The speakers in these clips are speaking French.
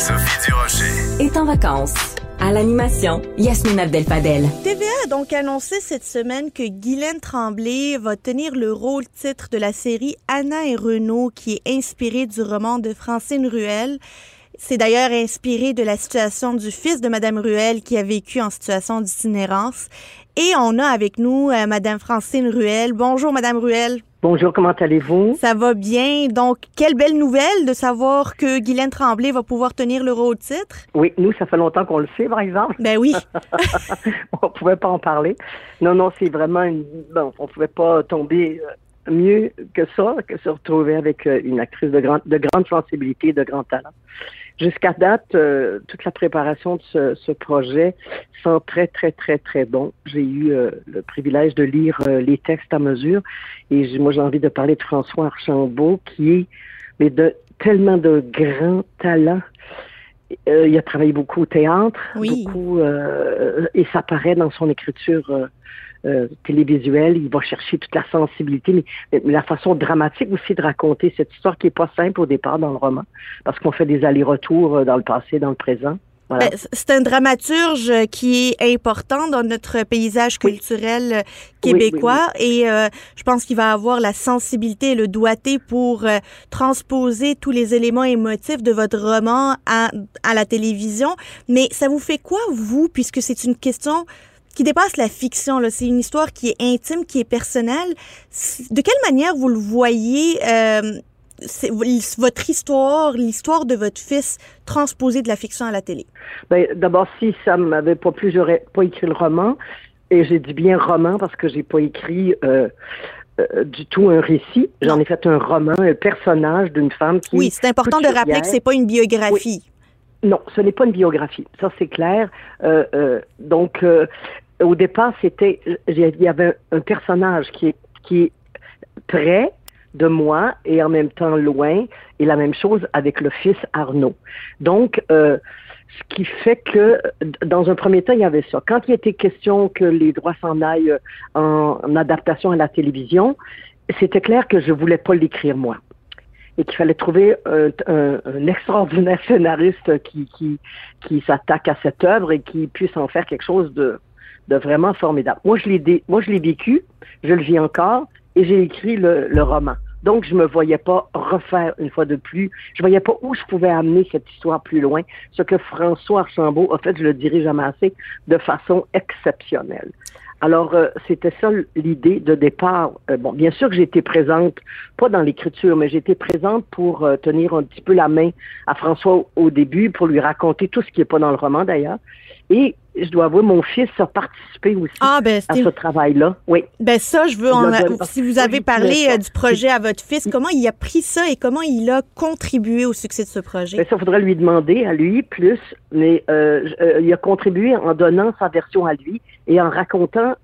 Sophie Durocher. est en vacances. À l'animation, Yasmine Abdel-Fadel. TVA a donc annoncé cette semaine que Guylaine Tremblay va tenir le rôle titre de la série Anna et Renaud qui est inspirée du roman de Francine Ruel. C'est d'ailleurs inspiré de la situation du fils de Madame Ruel qui a vécu en situation d'itinérance. Et on a avec nous euh, Madame Francine Ruel. Bonjour Madame Ruel. Bonjour, comment allez-vous? Ça va bien. Donc, quelle belle nouvelle de savoir que Guylaine Tremblay va pouvoir tenir le rôle titre. Oui, nous, ça fait longtemps qu'on le sait, par exemple. Ben oui. on pouvait pas en parler. Non, non, c'est vraiment une... Bon, on pouvait pas tomber euh, mieux que ça, que se retrouver avec euh, une actrice de, grand... de grande sensibilité, de grand talent. Jusqu'à date, euh, toute la préparation de ce, ce, projet sent très, très, très, très bon. J'ai eu euh, le privilège de lire euh, les textes à mesure et moi, j'ai envie de parler de François Archambault qui est mais de tellement de grands talents. il a travaillé beaucoup au théâtre, oui. beaucoup, et ça paraît dans son écriture euh, télévisuel, il va chercher toute la sensibilité, mais, mais, la façon dramatique aussi de raconter cette histoire qui est pas simple au départ dans le roman, parce qu'on fait des allers-retours euh, dans le passé, dans le présent. Voilà. Ben, c'est un dramaturge qui est important dans notre paysage culturel oui. québécois oui, oui, et euh, je pense qu'il va avoir la sensibilité et le doigté pour euh, transposer tous les éléments émotifs de votre roman à, à la télévision. Mais ça vous fait quoi, vous, puisque c'est une question qui dépasse la fiction. C'est une histoire qui est intime, qui est personnelle. De quelle manière vous le voyez, euh, votre histoire, l'histoire de votre fils transposée de la fiction à la télé? Ben, D'abord, si ça ne m'avait pas plu, j'aurais pas écrit le roman. Et j'ai dit bien roman parce que j'ai pas écrit euh, euh, du tout un récit. J'en ai fait un roman, un personnage d'une femme qui. Oui, c'est important de rappeler que c'est pas une biographie. Oui. Non, ce n'est pas une biographie. Ça, c'est clair. Euh, euh, donc, au départ, c'était, il y avait un, personnage qui est, qui est près de moi et en même temps loin, et la même chose avec le fils Arnaud. Donc, ce qui fait que, dans un premier temps, il y avait ça. Quand il était question que les droits s'en aillent en, en adaptation à la télévision, c'était clair que je voulais pas l'écrire moi et qu'il fallait trouver un, un, un, extraordinaire scénariste qui, qui, qui s'attaque à cette œuvre et qui puisse en faire quelque chose de, de vraiment formidable. Moi, je l'ai, moi, je l'ai vécu, je le vis encore, et j'ai écrit le, le, roman. Donc, je me voyais pas refaire une fois de plus. Je voyais pas où je pouvais amener cette histoire plus loin. Ce que François Archambault a fait, je le dirai jamais assez, de façon exceptionnelle. Alors, euh, c'était ça l'idée de départ. Euh, bon, bien sûr que j'étais présente, pas dans l'écriture, mais j'étais présente pour euh, tenir un petit peu la main à François au, au début, pour lui raconter tout ce qui est pas dans le roman d'ailleurs. Et je dois avouer, mon fils a participé aussi ah, ben, à ce travail-là. Oui. Ben ça, je veux. En, si vous avez parlé euh, du projet à votre fils, comment il a pris ça et comment il a contribué au succès de ce projet? Ben, Ça, faudrait lui demander à lui plus, mais euh, euh, il a contribué en donnant sa version à lui et en racontant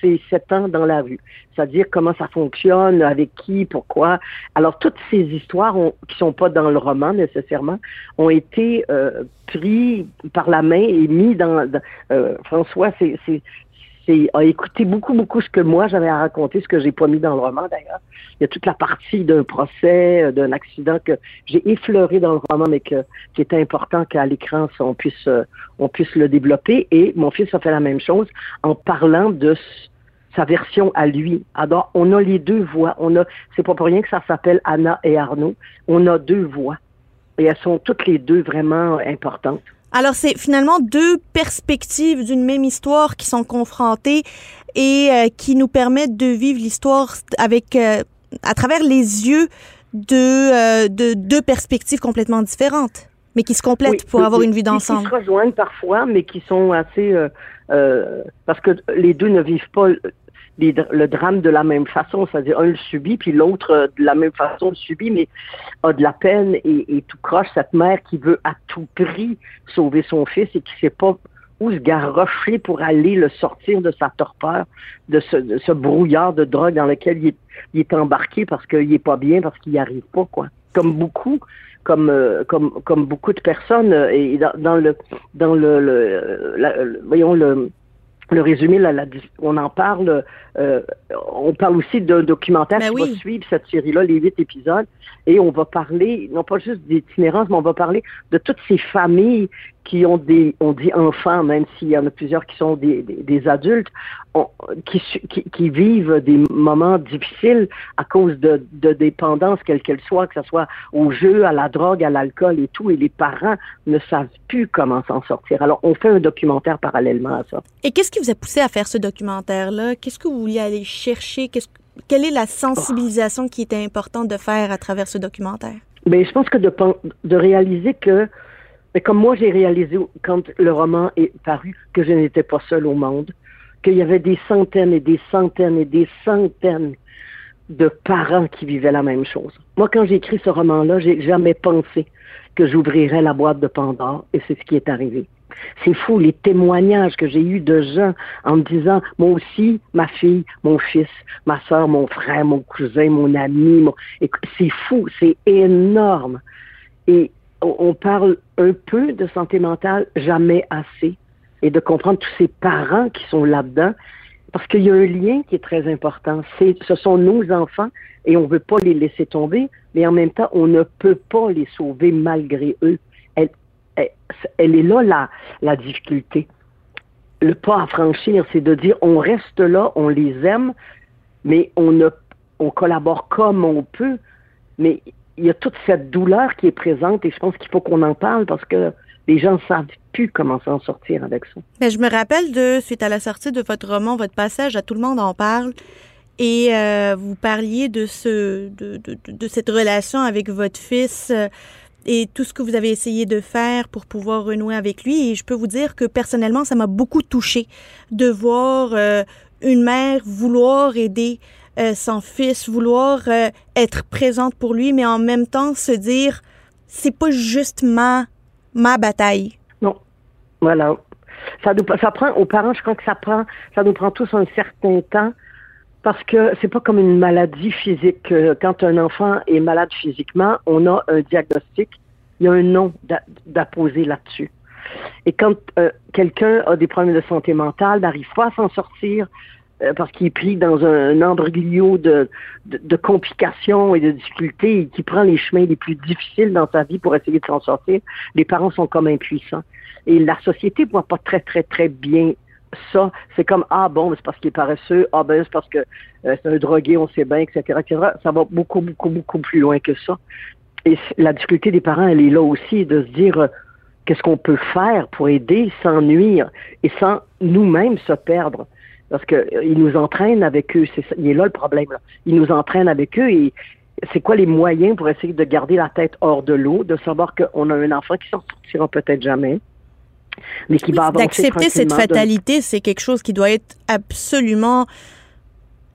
ses sept ans dans la rue, c'est-à-dire comment ça fonctionne, avec qui, pourquoi. Alors toutes ces histoires ont, qui sont pas dans le roman nécessairement ont été euh, pris par la main et mis dans. euh, François, c'est a écouté beaucoup, beaucoup ce que moi j'avais à raconter, ce que j'ai pas mis dans le roman d'ailleurs. Il y a toute la partie d'un procès, d'un accident que j'ai effleuré dans le roman, mais que, qui était important qu'à l'écran on puisse, on puisse le développer. Et mon fils a fait la même chose en parlant de sa version à lui. Alors, on a les deux voix. On a, c'est pas pour rien que ça s'appelle Anna et Arnaud. On a deux voix. Et elles sont toutes les deux vraiment importantes. Alors, c'est finalement deux perspectives d'une même histoire qui sont confrontées et euh, qui nous permettent de vivre l'histoire avec, euh, à travers les yeux de, euh, de deux perspectives complètement différentes, mais qui se complètent oui, pour oui, avoir oui, une vue d'ensemble. Qui se rejoignent parfois, mais qui sont assez... parce que les deux ne vivent pas le drame de la même façon, c'est-à-dire un le subit, puis l'autre de la même façon le subit, mais a de la peine et, tout croche cette mère qui veut à tout prix sauver son fils et qui sait pas où se garrocher pour aller le sortir de sa torpeur, de ce, brouillard de drogue dans lequel il est, embarqué parce qu'il est pas bien, parce qu'il n'y arrive pas, quoi. Comme beaucoup, comme euh, comme comme beaucoup de personnes euh, et dans, le dans le, le, le voyons le le résumé, là, on en parle. Euh, on parle aussi d'un documentaire ben qui va suivre cette série-là, les huit épisodes, et on va parler, non pas juste d'itinérance, mais on va parler de toutes ces familles qui ont des, on dit enfants, même s'il y en a plusieurs qui sont des, des, adultes, qui, qui, vivent des moments difficiles à cause de, de dépendance, quelle qu'elle soit, que ce soit au jeu, à la drogue, à l'alcool et tout, et les parents ne savent plus comment s'en sortir. Alors, on fait un documentaire parallèlement à ça. Et qu'est-ce qui vous a poussé à faire ce documentaire-là? Qu'est-ce que vous vouliez aller chercher? Qu'est-ce, quelle est la sensibilisation qui était importante de faire à travers ce documentaire? Bien, je pense que de, de réaliser que mais comme moi, j'ai réalisé quand le roman est paru que je n'étais pas seule au monde, qu'il y avait des centaines et des centaines et des centaines de parents qui vivaient la même chose. Moi, quand j'ai écrit ce roman-là, j'ai jamais pensé que j'ouvrirais la boîte de Pandore et c'est ce qui est arrivé. C'est fou, les témoignages que j'ai eus de gens en me disant, moi aussi, ma fille, mon fils, ma soeur, mon frère, mon cousin, mon ami, mon... c'est fou, c'est énorme. Et on parle un peu de santé mentale, jamais assez, et de comprendre tous ces parents qui sont là-dedans, parce qu'il y a un lien qui est très important. Ce sont nos enfants et on ne veut pas les laisser tomber, mais en même temps, on ne peut pas les sauver malgré eux. Elle, est là la, la difficulté. Le pas à franchir, c'est de dire on reste là, on les aime, mais on ne, on collabore comme on peut, mais il y a toute cette douleur qui est présente et je pense qu'il faut qu'on en parle parce que les gens ne savent plus comment s'en sortir avec ça. Mais je me rappelle de, suite à la sortie de votre roman, votre passage à Tout le monde en parle, et euh, vous parliez de, ce, de, de, cette relation avec votre fils euh, et tout ce que vous avez essayé de faire pour pouvoir renouer avec lui. Et je peux vous dire que personnellement, ça m'a beaucoup touché de voir euh, une mère vouloir aider euh, son fils, vouloir euh, être présente pour lui, mais en même temps se dire, c'est pas juste ma, ma bataille. Non. Voilà. Ça, nous, ça prend, aux parents, je crois que ça prend, ça nous prend tous un certain temps parce que c'est pas comme une maladie physique. Quand un enfant est malade physiquement, on a un diagnostic, il y a un nom d'apposer là-dessus. Et quand euh, quelqu'un a des problèmes de santé mentale, n'arrive pas à s'en sortir, euh, parce qu'il est pris dans un, embryo de, de, complications et de difficultés et qui prend les chemins les plus difficiles dans sa vie pour essayer de s'en sortir, les parents sont comme impuissants. Et la société voit pas très, très, très bien ça. C'est comme, ah bon, c'est parce qu'il est paresseux, ah ben c'est parce que euh, c'est un drogué, on sait bien, etc., etc. Ça va beaucoup, beaucoup, beaucoup plus loin que ça. Et la difficulté des parents, elle est là aussi, de se dire, euh, qu'est-ce qu'on peut faire pour aider sans nuire et sans nous-mêmes se perdre parce qu'ils euh, nous entraînent avec eux. C'est il est là le problème. Là. Ils nous entraînent avec eux et c'est quoi les moyens pour essayer de garder la tête hors de l'eau, de savoir qu'on a un enfant qui s'en sortira peut-être jamais, mais qui va avancer D'accepter cette fatalité, c'est quelque chose qui doit être absolument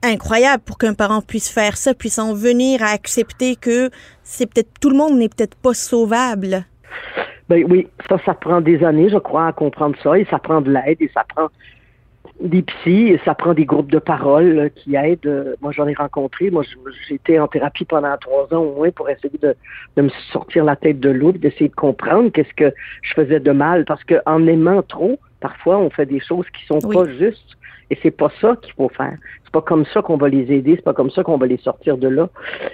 incroyable pour qu'un parent puisse faire ça, puisse en venir à accepter que c'est peut-être tout le monde n'est peut-être pas sauvable. Ben oui, ça, ça prend des années, je crois, à comprendre ça, et ça prend de l'aide, et ça prend des psys, ça prend des groupes de parole qui aident. Moi, j'en ai rencontré. Moi, j'étais en thérapie pendant trois ans au moins pour essayer de, me sortir la tête de l'eau, d'essayer de comprendre qu'est-ce que je faisais de mal. Parce qu'en aimant trop, parfois, on fait des choses qui sont pas justes. Et c'est pas ça qu'il faut faire. C'est pas comme ça qu'on va les aider. C'est pas comme ça qu'on va les sortir de là.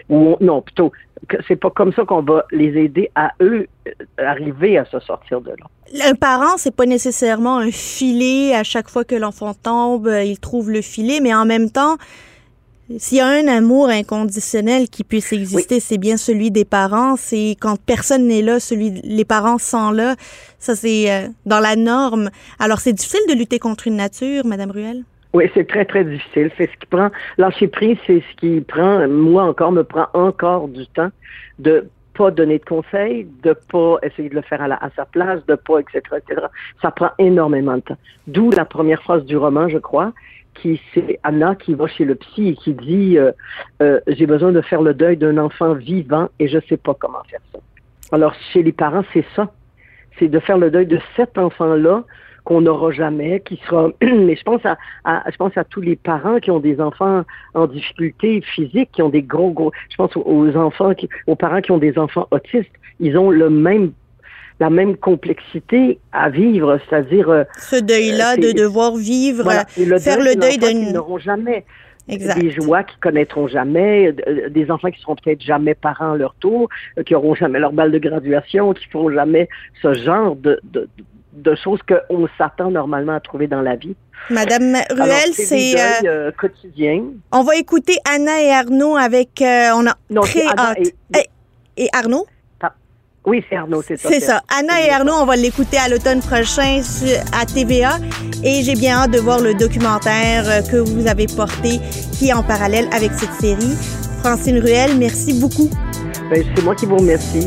Ou non, plutôt, c'est pas comme ça qu'on va les aider à eux euh, arriver à se sortir de là. Un parent, c'est pas nécessairement un filet à chaque fois que l'enfant tombe, euh, il trouve le filet, mais en même temps, s'il y a un amour inconditionnel qui puisse exister, c'est bien celui des parents. C'est quand personne n'est là, celui les parents sont là. Ça c'est euh, dans la norme. Alors c'est difficile de lutter contre une nature, Madame Ruel? Oui, c'est très très difficile. C'est ce qui prend lâcher prise, c'est ce qui prend moi encore me prend encore du temps de pas donner de conseils, de pas essayer de le faire à, à sa place, de pas etc etc. Ça prend énormément de temps. D'où la première phrase du roman, je crois qui c'est Anna qui va chez le psy et qui dit euh, euh, j'ai besoin de faire le deuil d'un enfant vivant et je sais pas comment faire ça. Alors chez les parents c'est ça, c'est de faire le deuil de cet enfant là qu'on n'aura jamais, qui sera. Mais je pense à, je pense à tous les parents qui ont des enfants en difficulté physique, qui ont des gros gros. Je pense aux enfants, qui, aux parents qui ont des enfants autistes. Ils ont le même la même complexité à vivre, c'est-à-dire euh, ce deuil-là de devoir vivre, faire le deuil d'une n'auront jamais. Des joies qu'ils connaîtront jamais, des enfants qui seront peut-être jamais parents à leur tour, qui auront jamais leur balle de graduation, qui feront jamais ce genre de, de, de choses qu'on s'attend normalement à trouver dans la vie. Madame Ruel, c'est euh, euh, quotidien. On va écouter Anna et Arnaud avec euh, on a très hâte. Et, Arnaud? Oui, c'est Arnaud, c'est ça. C'est ça. Anna et Arnaud, on va l'écouter à l'automne prochain à TVA. Et j'ai bien hâte de voir le documentaire que vous avez porté, qui est en parallèle avec cette série. Francine Ruel, merci beaucoup. Ben, c'est moi qui vous remercie.